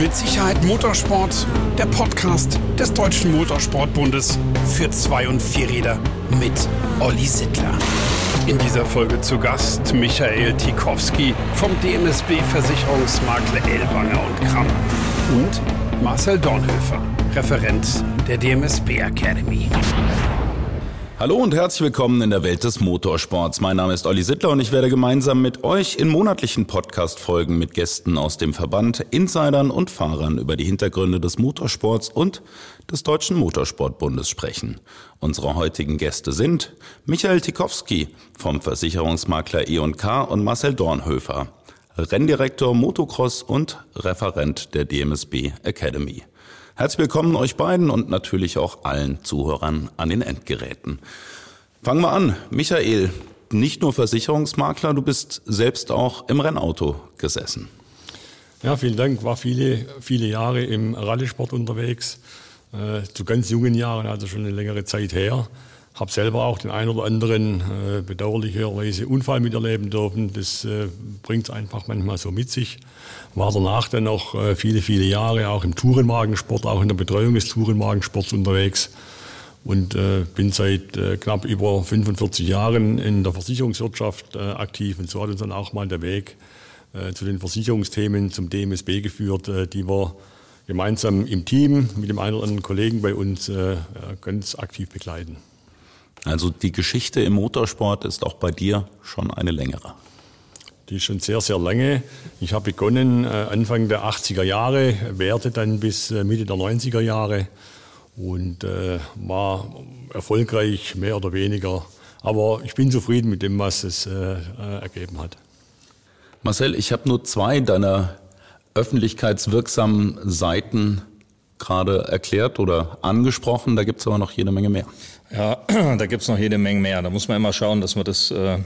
Mit Sicherheit Motorsport, der Podcast des Deutschen Motorsportbundes für Zwei- und Vierräder mit Olli Sittler. In dieser Folge zu Gast Michael Tikowski vom DMSB Versicherungsmakler Elwanger und Kramm und Marcel Dornhöfer, Referent der DMSB Academy. Hallo und herzlich willkommen in der Welt des Motorsports. Mein Name ist Olli Sittler und ich werde gemeinsam mit euch in monatlichen Podcast-Folgen mit Gästen aus dem Verband, Insidern und Fahrern über die Hintergründe des Motorsports und des Deutschen Motorsportbundes sprechen. Unsere heutigen Gäste sind Michael Tikowski vom Versicherungsmakler E&K und Marcel Dornhöfer, Renndirektor Motocross und Referent der DMSB Academy. Herzlich willkommen euch beiden und natürlich auch allen Zuhörern an den Endgeräten. Fangen wir an. Michael, nicht nur Versicherungsmakler, du bist selbst auch im Rennauto gesessen. Ja, vielen Dank. War viele, viele Jahre im Rallye-Sport unterwegs. Äh, zu ganz jungen Jahren, also schon eine längere Zeit her. Habe selber auch den einen oder anderen äh, bedauerlicherweise Unfall miterleben dürfen. Das äh, bringt es einfach manchmal so mit sich. War danach dann noch äh, viele, viele Jahre auch im Tourenwagensport, auch in der Betreuung des Tourenwagensports unterwegs. Und äh, bin seit äh, knapp über 45 Jahren in der Versicherungswirtschaft äh, aktiv. Und so hat uns dann auch mal der Weg äh, zu den Versicherungsthemen zum DMSB geführt, äh, die wir gemeinsam im Team mit dem einen oder anderen Kollegen bei uns äh, ganz aktiv begleiten. Also die Geschichte im Motorsport ist auch bei dir schon eine längere. Die ist schon sehr, sehr lange. Ich habe begonnen äh, Anfang der 80er Jahre, währte dann bis äh, Mitte der 90er Jahre und äh, war erfolgreich, mehr oder weniger. Aber ich bin zufrieden mit dem, was es äh, äh ergeben hat. Marcel, ich habe nur zwei deiner öffentlichkeitswirksamen Seiten gerade erklärt oder angesprochen. Da gibt es aber noch jede Menge mehr. Ja, da gibt's noch jede Menge mehr. Da muss man immer schauen, dass man das äh,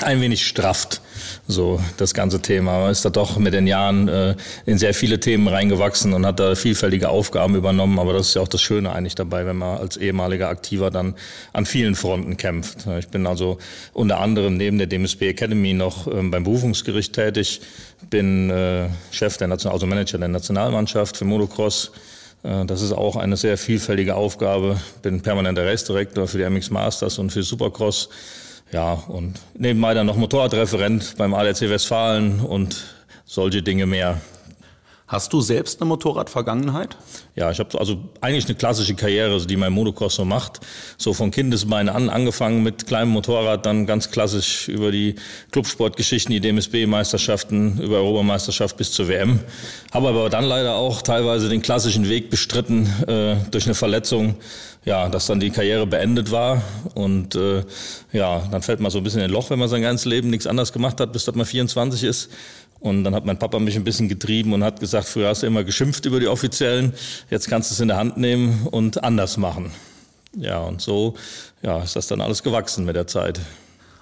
ein wenig strafft, so das ganze Thema. Man ist da doch mit den Jahren äh, in sehr viele Themen reingewachsen und hat da vielfältige Aufgaben übernommen. Aber das ist ja auch das Schöne eigentlich dabei, wenn man als ehemaliger Aktiver dann an vielen Fronten kämpft. Ich bin also unter anderem neben der DMSB Academy noch ähm, beim Berufungsgericht tätig, bin äh, Chef der National also Manager der Nationalmannschaft für Motocross das ist auch eine sehr vielfältige Aufgabe. Bin permanenter Restdirektor für die MX Masters und für Supercross. Ja, und nebenbei dann noch Motorradreferent beim ADC Westfalen und solche Dinge mehr. Hast du selbst eine Motorradvergangenheit? Ja, ich habe also eigentlich eine klassische Karriere, die mein Motocross so macht. So von Kindesbeinen an angefangen mit kleinem Motorrad, dann ganz klassisch über die Clubsportgeschichten, die DMSB-Meisterschaften, über Europameisterschaft bis zur WM. Habe aber dann leider auch teilweise den klassischen Weg bestritten äh, durch eine Verletzung. Ja, dass dann die Karriere beendet war und äh, ja, dann fällt man so ein bisschen in ein Loch, wenn man sein ganzes Leben nichts anderes gemacht hat, bis dass man 24 ist. Und dann hat mein Papa mich ein bisschen getrieben und hat gesagt, früher hast du immer geschimpft über die Offiziellen, jetzt kannst du es in der Hand nehmen und anders machen. Ja, und so ja, ist das dann alles gewachsen mit der Zeit.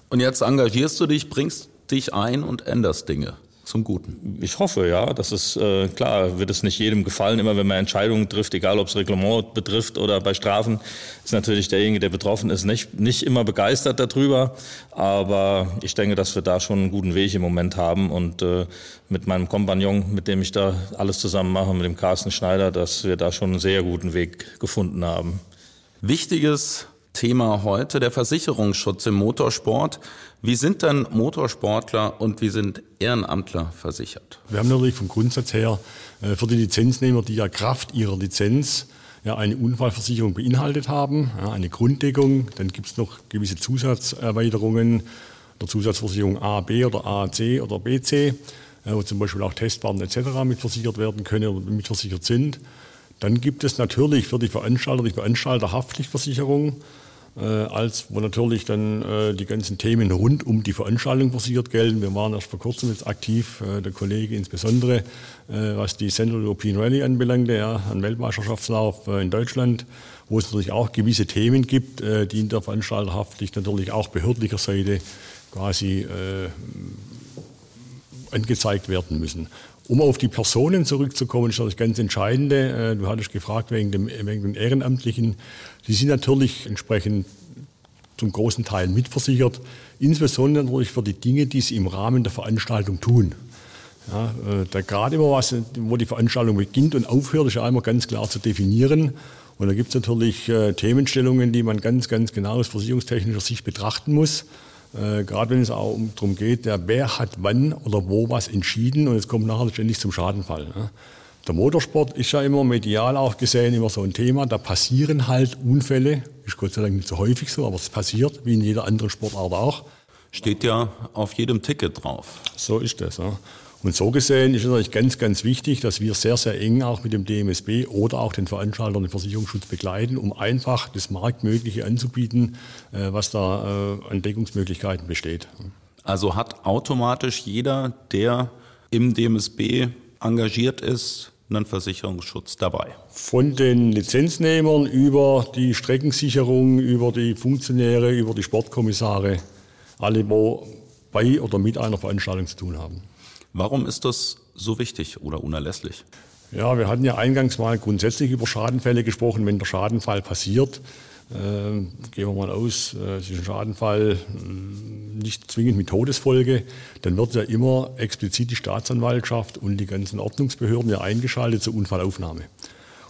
Und jetzt engagierst du dich, bringst dich ein und änderst Dinge zum Guten. Ich hoffe, ja. Das ist äh, klar, wird es nicht jedem gefallen, immer wenn man Entscheidungen trifft, egal ob es Reglement betrifft oder bei Strafen, ist natürlich derjenige, der betroffen ist, nicht, nicht immer begeistert darüber. Aber ich denke, dass wir da schon einen guten Weg im Moment haben und äh, mit meinem Kompagnon, mit dem ich da alles zusammen mache, mit dem Carsten Schneider, dass wir da schon einen sehr guten Weg gefunden haben. Wichtiges Thema heute, der Versicherungsschutz im Motorsport. Wie sind denn Motorsportler und wie sind Ehrenamtler versichert? Wir haben natürlich vom Grundsatz her äh, für die Lizenznehmer, die ja Kraft ihrer Lizenz ja, eine Unfallversicherung beinhaltet haben, ja, eine Grunddeckung. Dann gibt es noch gewisse Zusatzerweiterungen der Zusatzversicherung A, B oder AAC oder BC, äh, wo zum Beispiel auch Testwagen etc. mitversichert werden können oder mitversichert sind. Dann gibt es natürlich für die Veranstalter die Veranstalterhaftpflichtversicherung äh, als wo natürlich dann äh, die ganzen Themen rund um die Veranstaltung versichert gelten. Wir waren erst vor kurzem jetzt aktiv, äh, der Kollege insbesondere, äh, was die Central European Rally anbelangte, ja, ein Weltmeisterschaftslauf äh, in Deutschland, wo es natürlich auch gewisse Themen gibt, äh, die in der Veranstalterhaftpflicht natürlich auch behördlicher Seite quasi angezeigt werden müssen. Um auf die Personen zurückzukommen, ist das ganz Entscheidende. Äh, du hattest gefragt wegen dem, wegen den Ehrenamtlichen. Die sind natürlich entsprechend zum großen Teil mitversichert, insbesondere natürlich für die Dinge, die sie im Rahmen der Veranstaltung tun. Ja, äh, da gerade immer was, wo die Veranstaltung beginnt und aufhört, ist ja einmal ganz klar zu definieren. Und da gibt es natürlich äh, Themenstellungen, die man ganz, ganz genau aus versicherungstechnischer Sicht betrachten muss. Äh, gerade wenn es auch darum geht, ja, wer hat wann oder wo was entschieden und es kommt nachher letztendlich zum Schadenfall. Ne? Der Motorsport ist ja immer medial auch gesehen immer so ein Thema. Da passieren halt Unfälle. Ist Gott sei Dank nicht so häufig so, aber es passiert, wie in jeder anderen Sportart auch. Steht ja auf jedem Ticket drauf. So ist das. Ja. Und so gesehen ist es natürlich ganz, ganz wichtig, dass wir sehr, sehr eng auch mit dem DMSB oder auch den Veranstaltern den Versicherungsschutz begleiten, um einfach das Marktmögliche anzubieten, äh, was da äh, an Deckungsmöglichkeiten besteht. Also hat automatisch jeder, der im DMSB engagiert ist, einen Versicherungsschutz dabei. Von den Lizenznehmern über die Streckensicherung, über die Funktionäre, über die Sportkommissare, alle, wo bei oder mit einer Veranstaltung zu tun haben. Warum ist das so wichtig oder unerlässlich? Ja, wir hatten ja eingangs mal grundsätzlich über Schadenfälle gesprochen. Wenn der Schadenfall passiert, äh, gehen wir mal aus, äh, es ist ein Schadenfall äh, nicht zwingend mit Todesfolge, dann wird ja immer explizit die Staatsanwaltschaft und die ganzen Ordnungsbehörden ja eingeschaltet zur Unfallaufnahme.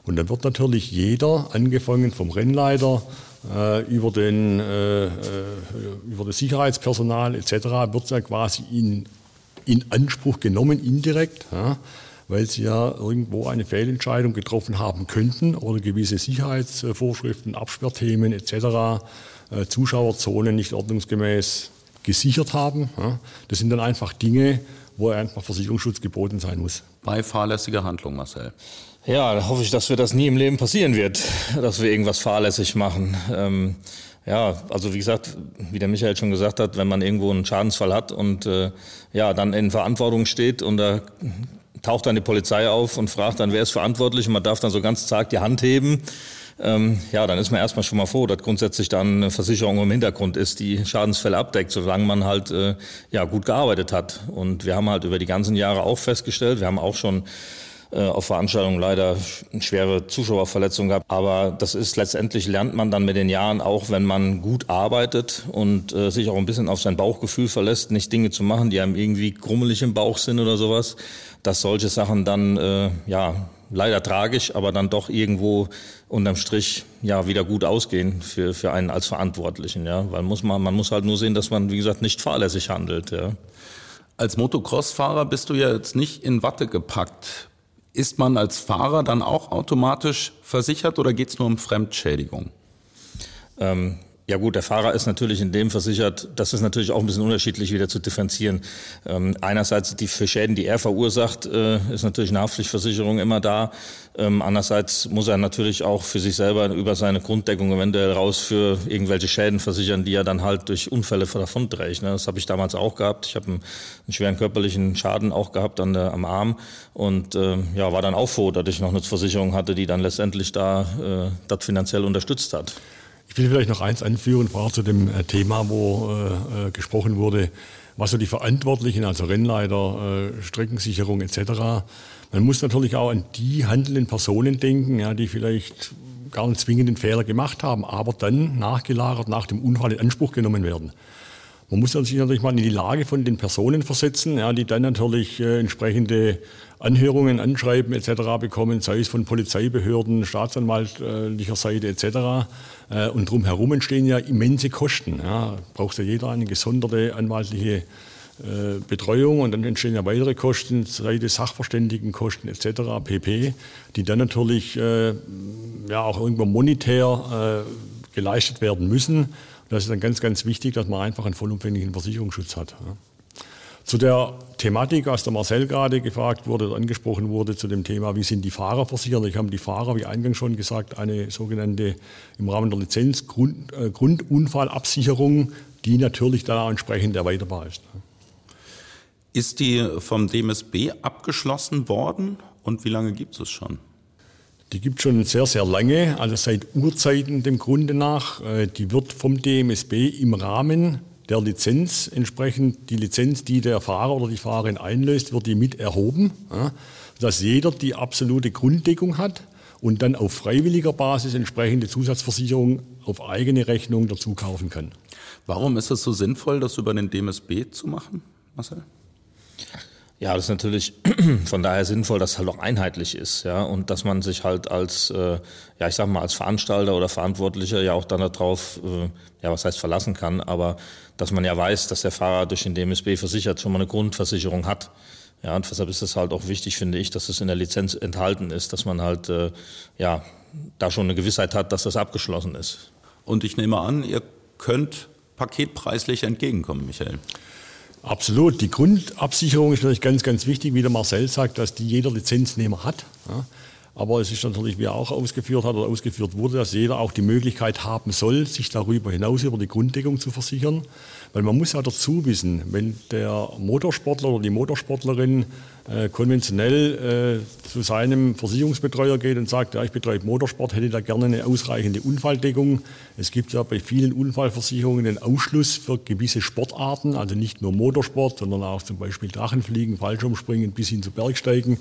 Und dann wird natürlich jeder, angefangen vom Rennleiter äh, über, den, äh, äh über das Sicherheitspersonal etc., wird ja quasi in, in Anspruch genommen, indirekt. Ja weil sie ja irgendwo eine Fehlentscheidung getroffen haben könnten oder gewisse Sicherheitsvorschriften, Absperrthemen etc., äh, Zuschauerzonen nicht ordnungsgemäß gesichert haben. Das sind dann einfach Dinge, wo einfach Versicherungsschutz geboten sein muss. Bei fahrlässiger Handlung, Marcel. Ja, da hoffe ich, dass wir das nie im Leben passieren wird, dass wir irgendwas fahrlässig machen. Ähm, ja, also wie gesagt, wie der Michael schon gesagt hat, wenn man irgendwo einen Schadensfall hat und äh, ja, dann in Verantwortung steht und da taucht dann die Polizei auf und fragt dann, wer ist verantwortlich und man darf dann so ganz zart die Hand heben. Ähm, ja, dann ist man erstmal schon mal froh, dass grundsätzlich dann eine Versicherung im Hintergrund ist, die Schadensfälle abdeckt, solange man halt äh, ja gut gearbeitet hat. Und wir haben halt über die ganzen Jahre auch festgestellt, wir haben auch schon äh, auf Veranstaltungen leider schwere Zuschauerverletzungen gehabt. Aber das ist letztendlich lernt man dann mit den Jahren auch, wenn man gut arbeitet und äh, sich auch ein bisschen auf sein Bauchgefühl verlässt, nicht Dinge zu machen, die einem irgendwie grummelig im Bauch sind oder sowas, dass solche Sachen dann äh, ja leider tragisch, aber dann doch irgendwo unterm Strich ja wieder gut ausgehen für, für einen als Verantwortlichen, ja, weil muss man man muss halt nur sehen, dass man wie gesagt nicht fahrlässig handelt, ja. Als Motocross-Fahrer bist du ja jetzt nicht in Watte gepackt. Ist man als Fahrer dann auch automatisch versichert oder geht es nur um Fremdschädigung? Ähm, ja gut, der Fahrer ist natürlich in dem versichert. Das ist natürlich auch ein bisschen unterschiedlich wieder zu differenzieren. Ähm, einerseits die für Schäden, die er verursacht, äh, ist natürlich eine Haftpflichtversicherung immer da. Ähm, andererseits muss er natürlich auch für sich selber über seine Grunddeckung eventuell raus für irgendwelche Schäden versichern, die er dann halt durch Unfälle davonträgt. Ne? Das habe ich damals auch gehabt. Ich habe einen, einen, schweren körperlichen Schaden auch gehabt an der, am Arm und äh, ja, war dann auch froh, dass ich noch eine Versicherung hatte, die dann letztendlich da äh, das finanziell unterstützt hat. Ich will vielleicht noch eins anführen, vorher zu dem äh, Thema, wo äh, äh, gesprochen wurde, was so die Verantwortlichen, also Rennleiter, äh, Streckensicherung etc. Man muss natürlich auch an die handelnden Personen denken, ja, die vielleicht gar nicht zwingend den Fehler gemacht haben, aber dann nachgelagert nach dem Unfall in Anspruch genommen werden. Man muss sich natürlich mal in die Lage von den Personen versetzen, ja, die dann natürlich äh, entsprechende Anhörungen, Anschreiben etc. bekommen, sei es von Polizeibehörden, staatsanwaltlicher Seite etc. Äh, und drumherum entstehen ja immense Kosten. Ja. Braucht ja jeder eine gesonderte anwaltliche äh, Betreuung und dann entstehen ja weitere Kosten, sei es Sachverständigenkosten etc. pp., die dann natürlich äh, ja auch irgendwo monetär äh, geleistet werden müssen. Das ist dann ganz, ganz wichtig, dass man einfach einen vollumfänglichen Versicherungsschutz hat. Zu der Thematik, als der Marcel gerade gefragt wurde, angesprochen wurde, zu dem Thema, wie sind die Fahrer versichert? Ich habe die Fahrer, wie eingangs schon gesagt, eine sogenannte im Rahmen der Lizenz Grund, äh, Grundunfallabsicherung, die natürlich da entsprechend erweiterbar ist. Ist die vom DMSB abgeschlossen worden und wie lange gibt es schon? Die gibt es schon sehr, sehr lange, also seit Urzeiten dem Grunde nach. Äh, die wird vom DMSB im Rahmen der Lizenz entsprechend, die Lizenz, die der Fahrer oder die Fahrerin einlöst, wird die mit erhoben, dass jeder die absolute Grunddeckung hat und dann auf freiwilliger Basis entsprechende Zusatzversicherung auf eigene Rechnung dazu kaufen kann. Warum ist es so sinnvoll, das über den DMSB zu machen, Marcel? Ja, das ist natürlich von daher sinnvoll, dass es halt auch einheitlich ist, ja, und dass man sich halt als, äh, ja, ich sag mal, als Veranstalter oder Verantwortlicher ja auch dann darauf, äh, ja, was heißt verlassen kann, aber dass man ja weiß, dass der Fahrer durch den DMSB versichert schon mal eine Grundversicherung hat. Ja, und deshalb ist es halt auch wichtig, finde ich, dass es in der Lizenz enthalten ist, dass man halt, äh, ja, da schon eine Gewissheit hat, dass das abgeschlossen ist. Und ich nehme an, ihr könnt paketpreislich entgegenkommen, Michael. Absolut. Die Grundabsicherung ist natürlich ganz, ganz wichtig, wie der Marcel sagt, dass die jeder Lizenznehmer hat. Aber es ist natürlich, wie er auch ausgeführt hat oder ausgeführt wurde, dass jeder auch die Möglichkeit haben soll, sich darüber hinaus über die Grunddeckung zu versichern. Weil man muss ja dazu wissen, wenn der Motorsportler oder die Motorsportlerin äh, konventionell äh, zu seinem Versicherungsbetreuer geht und sagt, ja, ich betreibe Motorsport, hätte da gerne eine ausreichende Unfalldeckung. Es gibt ja bei vielen Unfallversicherungen den Ausschluss für gewisse Sportarten, also nicht nur Motorsport, sondern auch zum Beispiel Drachenfliegen, Fallschirmspringen bis hin zu Bergsteigen.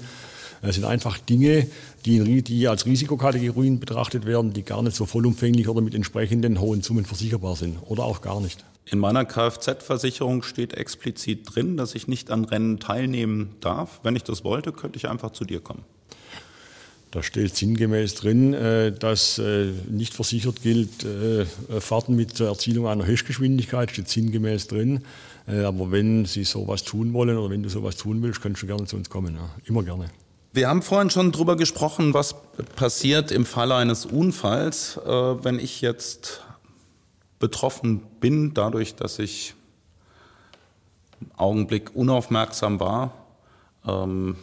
Das sind einfach Dinge, die, die als Risikokategorien betrachtet werden, die gar nicht so vollumfänglich oder mit entsprechenden hohen Summen versicherbar sind oder auch gar nicht. In meiner Kfz-Versicherung steht explizit drin, dass ich nicht an Rennen teilnehmen darf. Wenn ich das wollte, könnte ich einfach zu dir kommen. Da steht sinngemäß drin, äh, dass äh, nicht versichert gilt, äh, Fahrten mit zur Erzielung einer Höchstgeschwindigkeit, steht sinngemäß drin. Aber wenn Sie sowas tun wollen oder wenn du sowas tun willst, kannst du gerne zu uns kommen. Ja. Immer gerne. Wir haben vorhin schon darüber gesprochen, was passiert im Falle eines Unfalls, wenn ich jetzt betroffen bin, dadurch, dass ich einen Augenblick unaufmerksam war, ähm,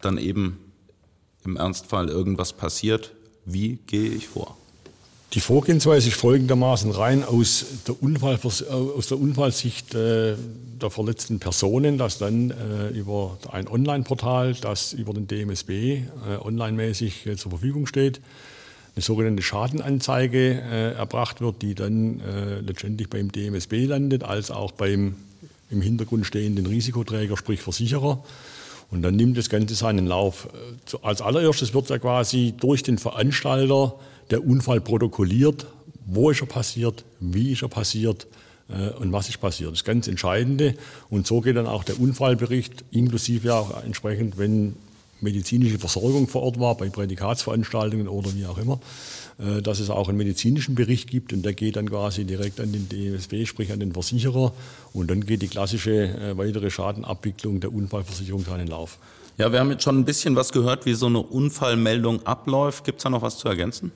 dann eben im Ernstfall irgendwas passiert. Wie gehe ich vor? Die Vorgehensweise ist folgendermaßen rein aus der, Unfall, aus der Unfallsicht äh, der verletzten Personen, das dann äh, über ein Online-Portal, das über den DMSB äh, online-mäßig äh, zur Verfügung steht, eine sogenannte Schadenanzeige erbracht wird, die dann letztendlich beim DMSB landet, als auch beim im Hintergrund stehenden Risikoträger, sprich Versicherer. Und dann nimmt das Ganze seinen Lauf. Als allererstes wird ja quasi durch den Veranstalter der Unfall protokolliert. Wo ist er passiert? Wie ist er passiert? Äh, und was ist passiert? Das ist ganz Entscheidende. Und so geht dann auch der Unfallbericht, inklusive auch entsprechend, wenn medizinische Versorgung vor Ort war, bei Prädikatsveranstaltungen oder wie auch immer, äh, dass es auch einen medizinischen Bericht gibt und der geht dann quasi direkt an den DSB, sprich an den Versicherer und dann geht die klassische äh, weitere Schadenabwicklung der Unfallversicherung seinen Lauf. Ja, wir haben jetzt schon ein bisschen was gehört, wie so eine Unfallmeldung abläuft. Gibt es da noch was zu ergänzen?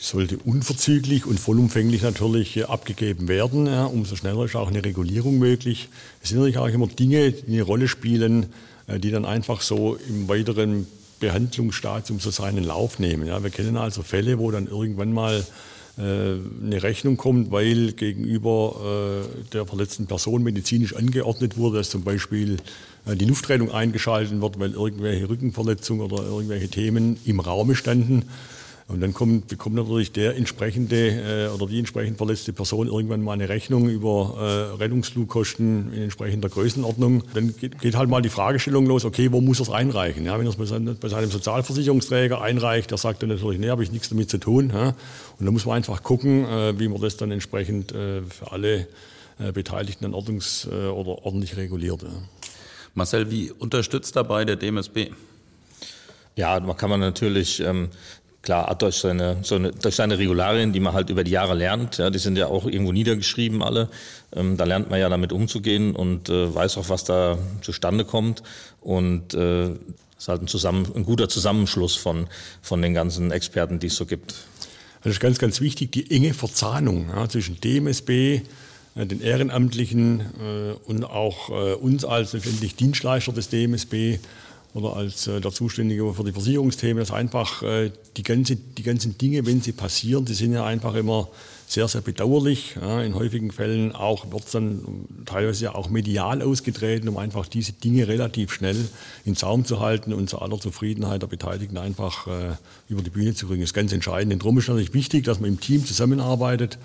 Sollte unverzüglich und vollumfänglich natürlich äh, abgegeben werden. Ja, umso schneller ist auch eine Regulierung möglich. Es sind natürlich auch immer Dinge, die eine Rolle spielen, äh, die dann einfach so im weiteren Behandlungsstadium so seinen Lauf nehmen. Ja, wir kennen also Fälle, wo dann irgendwann mal äh, eine Rechnung kommt, weil gegenüber der verletzten Person medizinisch angeordnet wurde, dass zum Beispiel die Luftrettung eingeschaltet wird, weil irgendwelche Rückenverletzungen oder irgendwelche Themen im Raume standen. Und dann kommt, bekommt natürlich der entsprechende äh, oder die entsprechend verletzte Person irgendwann mal eine Rechnung über äh, Rettungsflugkosten in entsprechender Größenordnung. Dann geht, geht, halt mal die Fragestellung los, okay, wo muss er es einreichen? Ja, wenn er es bei, seinem, bei seinem Sozialversicherungsträger einreicht, der sagt dann natürlich, nee, habe ich nichts damit zu tun. Ja? Und da muss man einfach gucken, äh, wie man das dann entsprechend äh, für alle äh, Beteiligten dann ordnungs- äh, oder ordentlich reguliert. Ja. Marcel, wie unterstützt dabei der DMSB? Ja, man kann man natürlich ähm, Klar, durch seine, so eine, durch seine Regularien, die man halt über die Jahre lernt, ja, die sind ja auch irgendwo niedergeschrieben alle. Ähm, da lernt man ja damit umzugehen und äh, weiß auch, was da zustande kommt. Und äh, ist halt ein, zusammen, ein guter Zusammenschluss von, von den ganzen Experten, die es so gibt. Das ist ganz, ganz wichtig, die enge Verzahnung ja, zwischen DMSB, äh, den Ehrenamtlichen äh, und auch äh, uns als letztendlich Dienstleister des DMSB oder als äh, der Zuständige für die Versicherungsthemen, dass einfach äh, die, ganze, die ganzen Dinge, wenn sie passieren, die sind ja einfach immer sehr, sehr bedauerlich. Ja, in häufigen Fällen auch wird es dann teilweise ja auch medial ausgetreten, um einfach diese Dinge relativ schnell in Zaum zu halten und zu aller Zufriedenheit der Beteiligten einfach äh, über die Bühne zu bringen. Das ist ganz entscheidend. Denn darum ist natürlich wichtig, dass man im Team zusammenarbeitet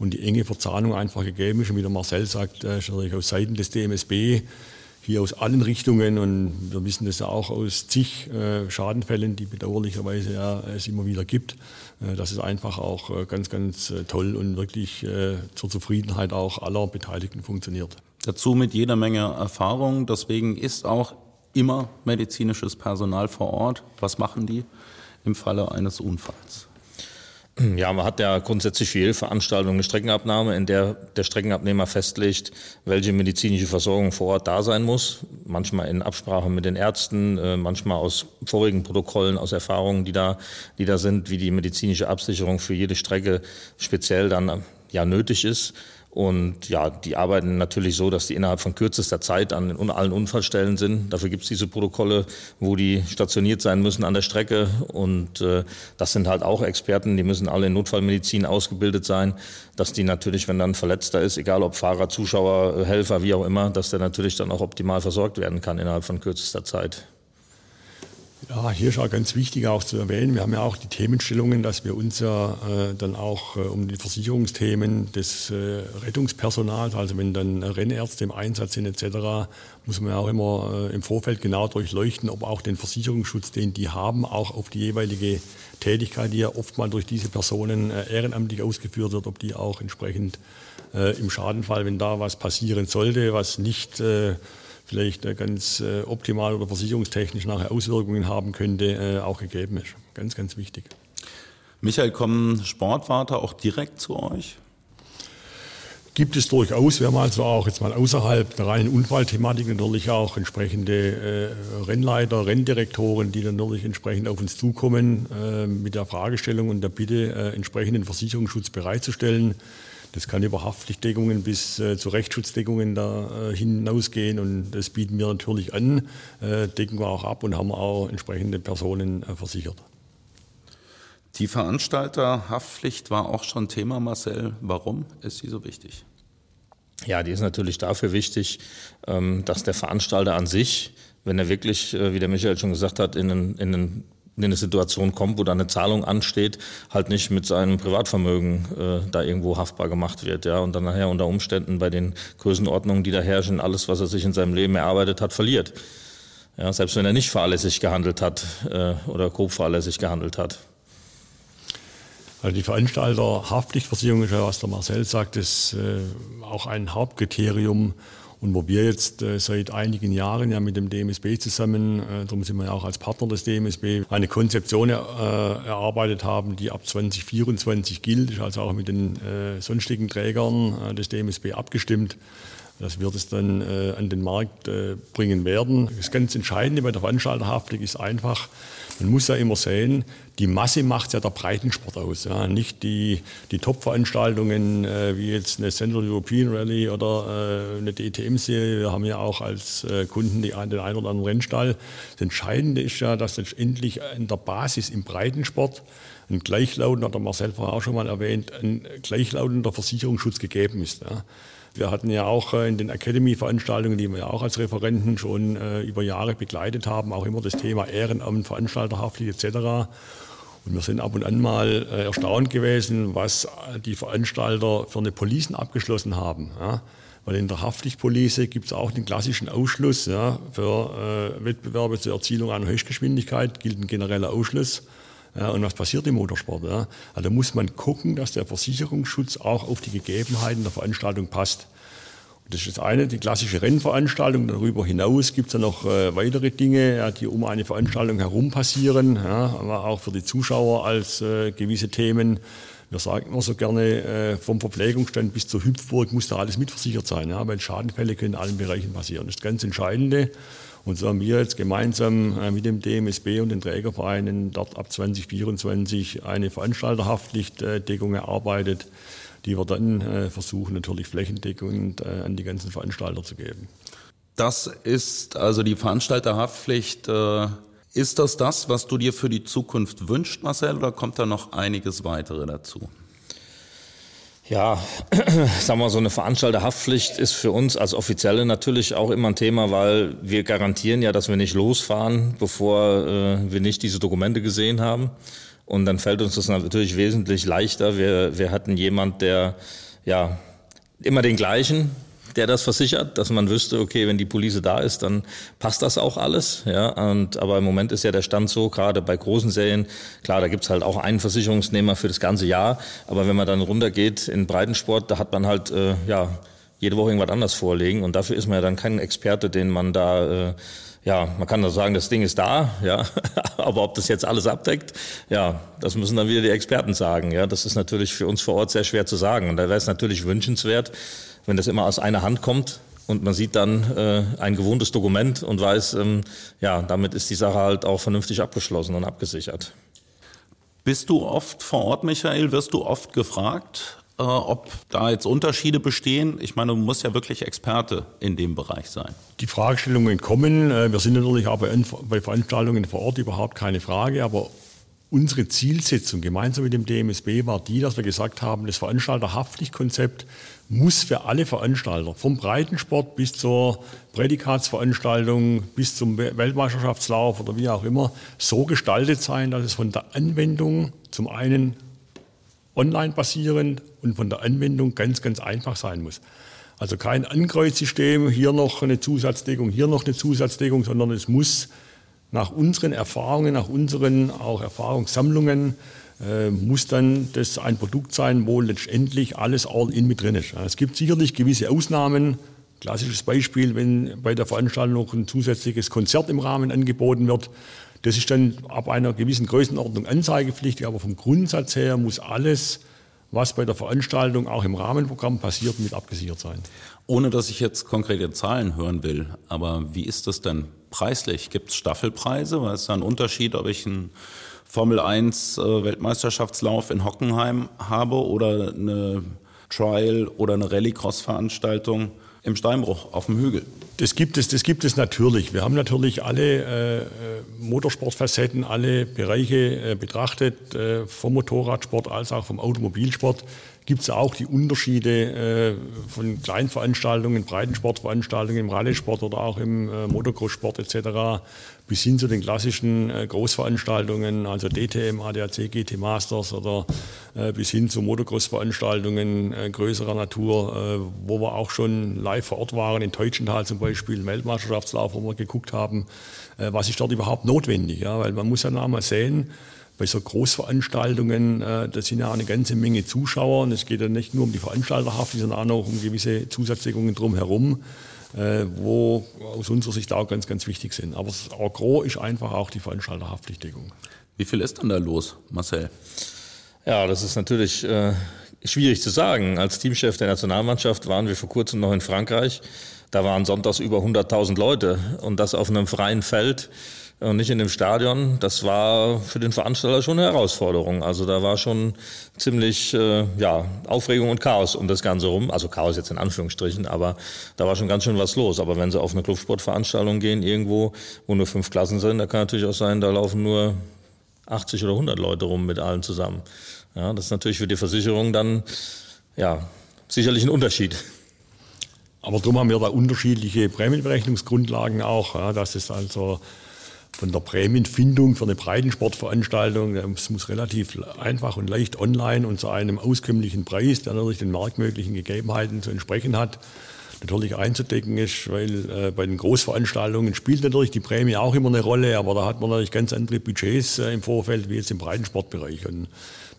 und die enge Verzahnung einfach gegeben ist. Und wie der Marcel sagt, äh, ist natürlich aus Seiten des DMSB hier aus allen Richtungen und wir wissen das ja auch aus zig äh, Schadenfällen, die bedauerlicherweise ja es immer wieder gibt, äh, dass es einfach auch äh, ganz, ganz äh, toll und wirklich äh, zur Zufriedenheit auch aller Beteiligten funktioniert. Dazu mit jeder Menge Erfahrung. Deswegen ist auch immer medizinisches Personal vor Ort. Was machen die im Falle eines Unfalls? Ja, man hat ja grundsätzlich für jede Veranstaltung eine Streckenabnahme, in der der Streckenabnehmer festlegt, welche medizinische Versorgung vor Ort da sein muss. Manchmal in Absprache mit den Ärzten, äh, manchmal aus vorigen Protokollen, aus Erfahrungen, die da, die da sind, wie die medizinische Absicherung für jede Strecke speziell dann ja nötig ist. Und ja, die arbeiten natürlich so, dass die innerhalb von kürzester Zeit an allen Unfallstellen sind. Dafür gibt es diese Protokolle, wo die stationiert sein müssen an der Strecke. Und äh, das sind halt auch Experten, die müssen alle in Notfallmedizin ausgebildet sein, dass die natürlich, wenn dann Verletzter ist, egal ob Fahrer, Zuschauer, Helfer, wie auch immer, dass der natürlich dann auch optimal versorgt werden kann innerhalb von kürzester Zeit. Ja, hier ist auch ganz wichtig auch zu erwähnen, wir haben ja auch die Themenstellungen, dass wir uns ja äh, dann auch äh, um die Versicherungsthemen des äh, Rettungspersonals, also wenn dann Rennärzte im Einsatz sind etc., muss man ja auch immer äh, im Vorfeld genau durchleuchten, ob auch den Versicherungsschutz, den die haben, auch auf die jeweilige Tätigkeit, die ja oftmals durch diese Personen äh, ehrenamtlich ausgeführt wird, ob die auch entsprechend äh, im Schadenfall, wenn da was passieren sollte, was nicht vielleicht ganz äh, optimal oder versicherungstechnisch nachher Auswirkungen haben könnte, äh, auch gegeben ist. Ganz, ganz wichtig. Michael, kommen Sportwarte auch direkt zu euch? Gibt es durchaus. Wir haben also auch jetzt mal außerhalb der reinen Unfallthematik natürlich auch entsprechende äh, Rennleiter, Renndirektoren, die dann natürlich entsprechend auf uns zukommen mit der Fragestellung und der Bitte, entsprechenden Versicherungsschutz bereitzustellen. Das kann über Haftpflichtdeckungen bis äh, zu Rechtsschutzdeckungen da äh, hinausgehen und das bieten wir natürlich an, äh, decken wir auch ab und haben auch entsprechende Personen äh, versichert. Die Veranstalterhaftpflicht war auch schon Thema, Marcel. Warum ist sie so wichtig? Ja, die ist natürlich dafür wichtig, ähm, dass der Veranstalter an sich, wenn er wirklich, äh, wie der Michael schon gesagt hat, in einen, in einen in eine Situation kommt, wo da eine Zahlung ansteht, halt nicht mit seinem Privatvermögen äh, da irgendwo haftbar gemacht wird, ja, und dann nachher unter Umständen bei den Größenordnungen, die da herrschen, alles, was er sich in seinem Leben erarbeitet hat, verliert. Ja, selbst wenn er nicht fahrlässig gehandelt hat äh, oder grob fahrlässig gehandelt hat. Also die Veranstalter-Haftpflichtversicherung ist ja, was der Marcel sagt, ist äh, auch ein Hauptkriterium, und wo wir jetzt äh, seit einigen Jahren ja mit dem DMSB zusammen, äh, darum sind wir ja auch als Partner des DMSB, eine Konzeption äh, erarbeitet haben, die ab 2024 gilt, ist also auch mit den äh, sonstigen Trägern äh, des DMSB abgestimmt dass wir das dann äh, an den Markt äh, bringen werden. Das ganz Entscheidende bei der Veranstalterhaftung ist einfach, man muss ja immer sehen, die Masse macht ja der Breitensport aus. Ja. Nicht die, die Top-Veranstaltungen äh, wie jetzt eine Central European Rally oder äh, eine DTM-Serie. Wir haben ja auch als äh, Kunden die, den einen oder anderen Rennstall. Das Entscheidende ist ja, dass letztendlich in der Basis im Breitensport ein gleichlautender, hat der Marcel vorher auch schon mal erwähnt, ein gleichlautender Versicherungsschutz gegeben ist. Ja. Wir hatten ja auch äh, in den Academy-Veranstaltungen, die wir ja auch als Referenten schon äh, über Jahre begleitet haben, auch immer das Thema Ehrenamt, Veranstalterhaftpflicht etc. Und wir sind ab und an mal äh, erstaunt gewesen, was die Veranstalter für eine Policen abgeschlossen haben. Weil in der Haftpflichtpolice gibt es auch den klassischen Ausschluss ja, für äh, Wettbewerbe zur Erzielung einer Höchstgeschwindigkeit, gilt ein genereller Ausschluss. Ja, und was passiert im Motorsport? Ja? Also da muss man gucken, dass der Versicherungsschutz auch auf die Gegebenheiten der Veranstaltung passt. Und das ist das eine, die klassische Rennveranstaltung. Darüber hinaus gibt es ja noch äh, weitere Dinge, ja, die um eine Veranstaltung herum passieren, aber auch für die Zuschauer als äh, gewisse Themen. Wir sagen immer so gerne, äh, vom Verpflegungsstand bis zur Hüpfburg muss da alles mitversichert sein, weil Schadenfälle können in allen Bereichen passieren. Das ist ganz Entscheidende. Und so haben wir jetzt gemeinsam äh, mit dem DMSB und den Trägervereinen dort ab 2024 eine Veranstalterhaftpflichtdeckung erarbeitet, die wir dann äh, versuchen natürlich flächendeckend äh, an die ganzen Veranstalter zu geben. Das ist also die Veranstalterhaftpflicht. Ist das das, was du dir für die Zukunft wünschst, Marcel, oder kommt da noch einiges weitere dazu? Ja, sagen wir so eine Veranstalterhaftpflicht ist für uns als Offizielle natürlich auch immer ein Thema, weil wir garantieren ja, dass wir nicht losfahren, bevor äh, wir nicht diese Dokumente gesehen haben. Und dann fällt uns das natürlich wesentlich leichter. Wir, wir hatten jemand, der ja immer den gleichen, der das versichert, dass man wüsste, okay, wenn die Police da ist, dann passt das auch alles. Ja, und, aber im Moment ist ja der Stand so, gerade bei großen Serien, klar, da gibt's halt auch einen Versicherungsnehmer für das ganze Jahr, aber wenn man dann runtergeht in Breitensport, da hat man halt, äh, ja, jede Woche irgendwas anders vorlegen. Und dafür ist man ja dann kein Experte, den man da, äh, ja, man kann da sagen, das Ding ist da, ja, aber ob das jetzt alles abdeckt, ja, das müssen dann wieder die Experten sagen. Ja, das ist natürlich für uns vor Ort sehr schwer zu sagen. Und da wäre es natürlich wünschenswert, wenn das immer aus einer Hand kommt, und man sieht dann äh, ein gewohntes Dokument und weiß, ähm, ja, damit ist die Sache halt auch vernünftig abgeschlossen und abgesichert. Bist du oft vor Ort, Michael? Wirst du oft gefragt, äh, ob da jetzt Unterschiede bestehen? Ich meine, du musst ja wirklich Experte in dem Bereich sein. Die Fragestellungen kommen. Äh, wir sind natürlich auch bei, bei Veranstaltungen vor Ort überhaupt keine Frage, aber Unsere Zielsetzung gemeinsam mit dem DMSB war die, dass wir gesagt haben, das Veranstalterhaftpflichtkonzept muss für alle Veranstalter, vom Breitensport bis zur Prädikatsveranstaltung, bis zum Weltmeisterschaftslauf oder wie auch immer, so gestaltet sein, dass es von der Anwendung zum einen online basierend und von der Anwendung ganz, ganz einfach sein muss. Also kein Ankreuzsystem, hier noch eine Zusatzdeckung, hier noch eine Zusatzdeckung, sondern es muss nach unseren Erfahrungen, nach unseren auch Erfahrungssammlungen, äh, muss dann das ein Produkt sein, wo letztendlich alles all-in mit drin ist. Es gibt sicherlich gewisse Ausnahmen. Klassisches Beispiel, wenn bei der Veranstaltung noch ein zusätzliches Konzert im Rahmen angeboten wird. Das ist dann ab einer gewissen Größenordnung anzeigepflichtig, aber vom Grundsatz her muss alles, was bei der Veranstaltung auch im Rahmenprogramm passiert, mit abgesichert sein. Ohne dass ich jetzt konkrete Zahlen hören will, aber wie ist das denn preislich? Gibt es Staffelpreise? Weil es ist ein Unterschied, ob ich einen Formel 1 äh, Weltmeisterschaftslauf in Hockenheim habe oder eine Trial oder eine Rallycross-Veranstaltung im Steinbruch auf dem Hügel. Das gibt es, das gibt es natürlich. Wir haben natürlich alle äh, Motorsportfacetten, alle Bereiche äh, betrachtet, äh, vom Motorradsport als auch vom Automobilsport gibt es auch die Unterschiede äh, von Kleinveranstaltungen, Breitensportveranstaltungen im Rallye-Sport oder auch im äh, Motocross-Sport etc. bis hin zu den klassischen äh, Großveranstaltungen, also DTM, ADAC, GT Masters oder äh, bis hin zu Motocross-Veranstaltungen äh, größerer Natur, äh, wo wir auch schon live vor Ort waren, in Teutschenthal zum Beispiel, Weltmeisterschaftslauf, wo wir geguckt haben, was ist dort überhaupt notwendig. Ja? Weil man muss ja noch mal sehen, bei so Großveranstaltungen, äh, da sind ja eine ganze Menge Zuschauer und es geht ja nicht nur um die Veranstalterhaft, sondern auch noch um gewisse Zusatzdeckungen drumherum, äh, wo aus unserer Sicht auch ganz, ganz wichtig sind. Aber das Gros ist einfach auch die Veranstalterhaftpflichtdeckung. Wie viel ist denn da los, Marcel? Ja, das ist natürlich äh, schwierig zu sagen. Als Teamchef der Nationalmannschaft waren wir vor kurzem noch in Frankreich. Da waren sonntags über 100.000 Leute und das auf einem freien Feld und nicht in dem Stadion. Das war für den Veranstalter schon eine Herausforderung. Also da war schon ziemlich äh, ja, Aufregung und Chaos um das Ganze rum. Also Chaos jetzt in Anführungsstrichen, aber da war schon ganz schön was los. Aber wenn Sie auf eine Clubsportveranstaltung gehen, irgendwo, wo nur fünf Klassen sind, da kann natürlich auch sein, da laufen nur 80 oder 100 Leute rum mit allen zusammen. Ja, das ist natürlich für die Versicherung dann ja sicherlich ein Unterschied. Aber darum haben wir da unterschiedliche Prämienberechnungsgrundlagen auch, ja, dass es also von der Prämienfindung für eine Breitensportveranstaltung. Es muss relativ einfach und leicht online und zu einem auskömmlichen Preis, der natürlich den marktmöglichen Gegebenheiten zu entsprechen hat, natürlich einzudecken ist, weil äh, bei den Großveranstaltungen spielt natürlich die Prämie auch immer eine Rolle, aber da hat man natürlich ganz andere Budgets äh, im Vorfeld wie jetzt im Breitensportbereich. Und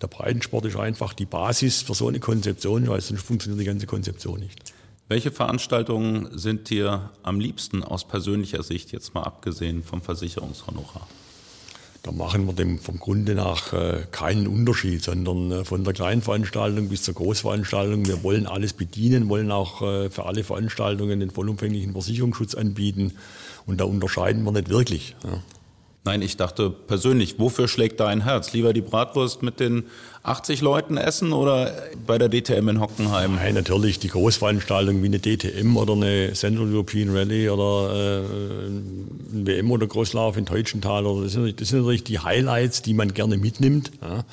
der Breitensport ist einfach die Basis für so eine Konzeption, weil sonst funktioniert die ganze Konzeption nicht. Welche Veranstaltungen sind dir am liebsten aus persönlicher Sicht, jetzt mal abgesehen vom Versicherungshonorar? Da machen wir dem vom Grunde nach äh, keinen Unterschied, sondern äh, von der kleinen Veranstaltung bis zur Großveranstaltung. Wir wollen alles bedienen, wollen auch äh, für alle Veranstaltungen den vollumfänglichen Versicherungsschutz anbieten. Und da unterscheiden wir nicht wirklich. Nein, ich dachte persönlich, wofür schlägt dein Herz? Lieber die Bratwurst mit den 80 Leuten essen oder bei der DTM in Hockenheim? Nein, natürlich die Großveranstaltung wie eine DTM oder eine Central European Rally oder äh, ein WM oder Großlauf in Teutschenthal. das, sind, das sind natürlich die Highlights, die man gerne mitnimmt. Ja.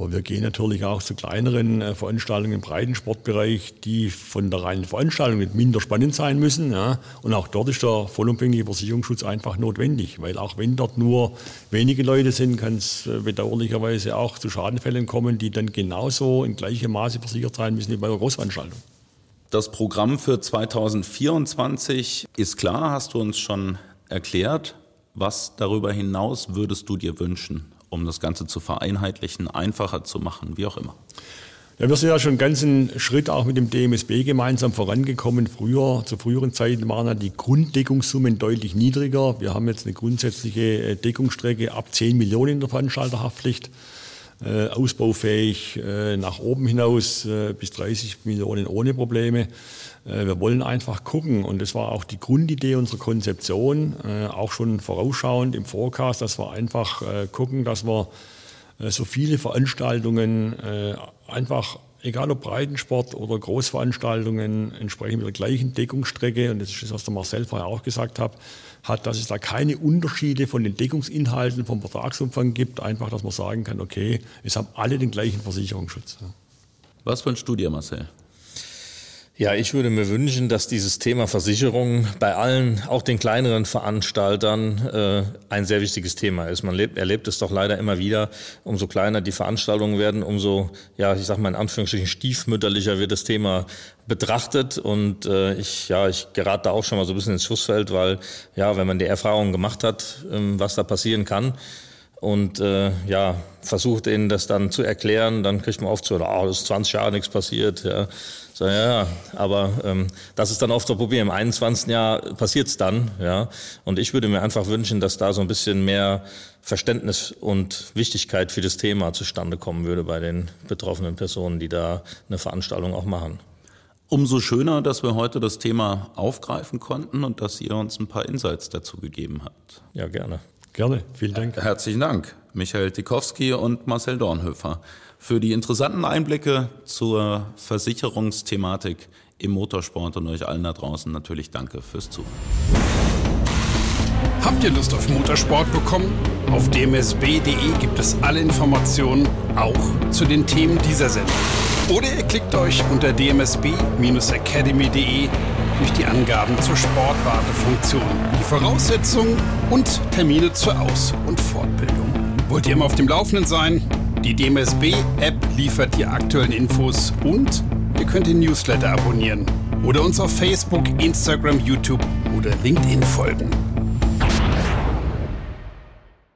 Aber wir gehen natürlich auch zu kleineren äh, Veranstaltungen im Breitensportbereich, die von der reinen Veranstaltung nicht minder spannend sein müssen. Ja. Und auch dort ist der vollumfängliche Versicherungsschutz einfach notwendig, weil auch wenn dort nur wenige Leute sind, kann es äh, bedauerlicherweise auch zu Schadenfällen kommen, die dann genauso in gleichem Maße versichert sein müssen wie bei einer Großveranstaltung. Das Programm für 2024 ist klar, hast du uns schon erklärt. Was darüber hinaus würdest du dir wünschen? Um das Ganze zu vereinheitlichen, einfacher zu machen, wie auch immer? Ja, wir sind ja schon einen ganzen Schritt auch mit dem DMSB gemeinsam vorangekommen. Früher, zu früheren Zeiten waren ja die Grunddeckungssummen deutlich niedriger. Wir haben jetzt eine grundsätzliche äh, Deckungsstrecke ab 10 Millionen in der Veranstalterhaftpflicht. Äh, ausbaufähig äh, nach oben hinaus äh, bis 30 Millionen ohne Probleme. Äh, wir wollen einfach gucken und das war auch die Grundidee unserer Konzeption, äh, auch schon vorausschauend im Forecast, dass wir einfach gucken, dass wir so viele Veranstaltungen einfach, egal ob Breitensport oder Großveranstaltungen, entsprechend mit der gleichen Deckungsstrecke, und das ist das, was der Marcel vorher auch gesagt hat, hat, dass es da keine Unterschiede von den Deckungsinhalten vom Vertragsumfang gibt. Einfach, dass man sagen kann, okay, es haben alle den gleichen Versicherungsschutz. Was wünschst du dir, Marcel? Ja, ich würde mir wünschen, dass dieses Thema Versicherung bei allen, auch den kleineren Veranstaltern, äh, ein sehr wichtiges Thema ist. Man lebt, erlebt es doch leider immer wieder. Umso kleiner die Veranstaltungen werden, umso, ja, ich sage mal in Anführungsstrichen stiefmütterlicher wird das Thema betrachtet. Und äh, ich, ja, ich gerate da auch schon mal so ein bisschen ins Schussfeld, weil, ja, wenn man die Erfahrung gemacht hat, ähm, was da passieren kann, und äh, ja, versucht ihnen das dann zu erklären, dann kriegt man oft so, oh, das ist 20 Jahre nichts passiert. Ja. So, ja, aber ähm, das ist dann oft das Problem. Im 21. Jahr passiert's dann, ja. Und ich würde mir einfach wünschen, dass da so ein bisschen mehr Verständnis und Wichtigkeit für das Thema zustande kommen würde bei den betroffenen Personen, die da eine Veranstaltung auch machen. Umso schöner, dass wir heute das Thema aufgreifen konnten und dass ihr uns ein paar Insights dazu gegeben habt. Ja, gerne. Gerne, vielen Dank. Herzlichen Dank, Michael Tikowski und Marcel Dornhöfer, für die interessanten Einblicke zur Versicherungsthematik im Motorsport und euch allen da draußen natürlich danke fürs Zuhören. Habt ihr Lust auf Motorsport bekommen? Auf dmsb.de gibt es alle Informationen, auch zu den Themen dieser Sendung. Oder ihr klickt euch unter dmsb-academy.de durch die Angaben zur Sportwartefunktion, die Voraussetzungen und Termine zur Aus- und Fortbildung. Wollt ihr immer auf dem Laufenden sein? Die DMSB-App liefert die aktuellen Infos und ihr könnt den Newsletter abonnieren oder uns auf Facebook, Instagram, YouTube oder LinkedIn folgen.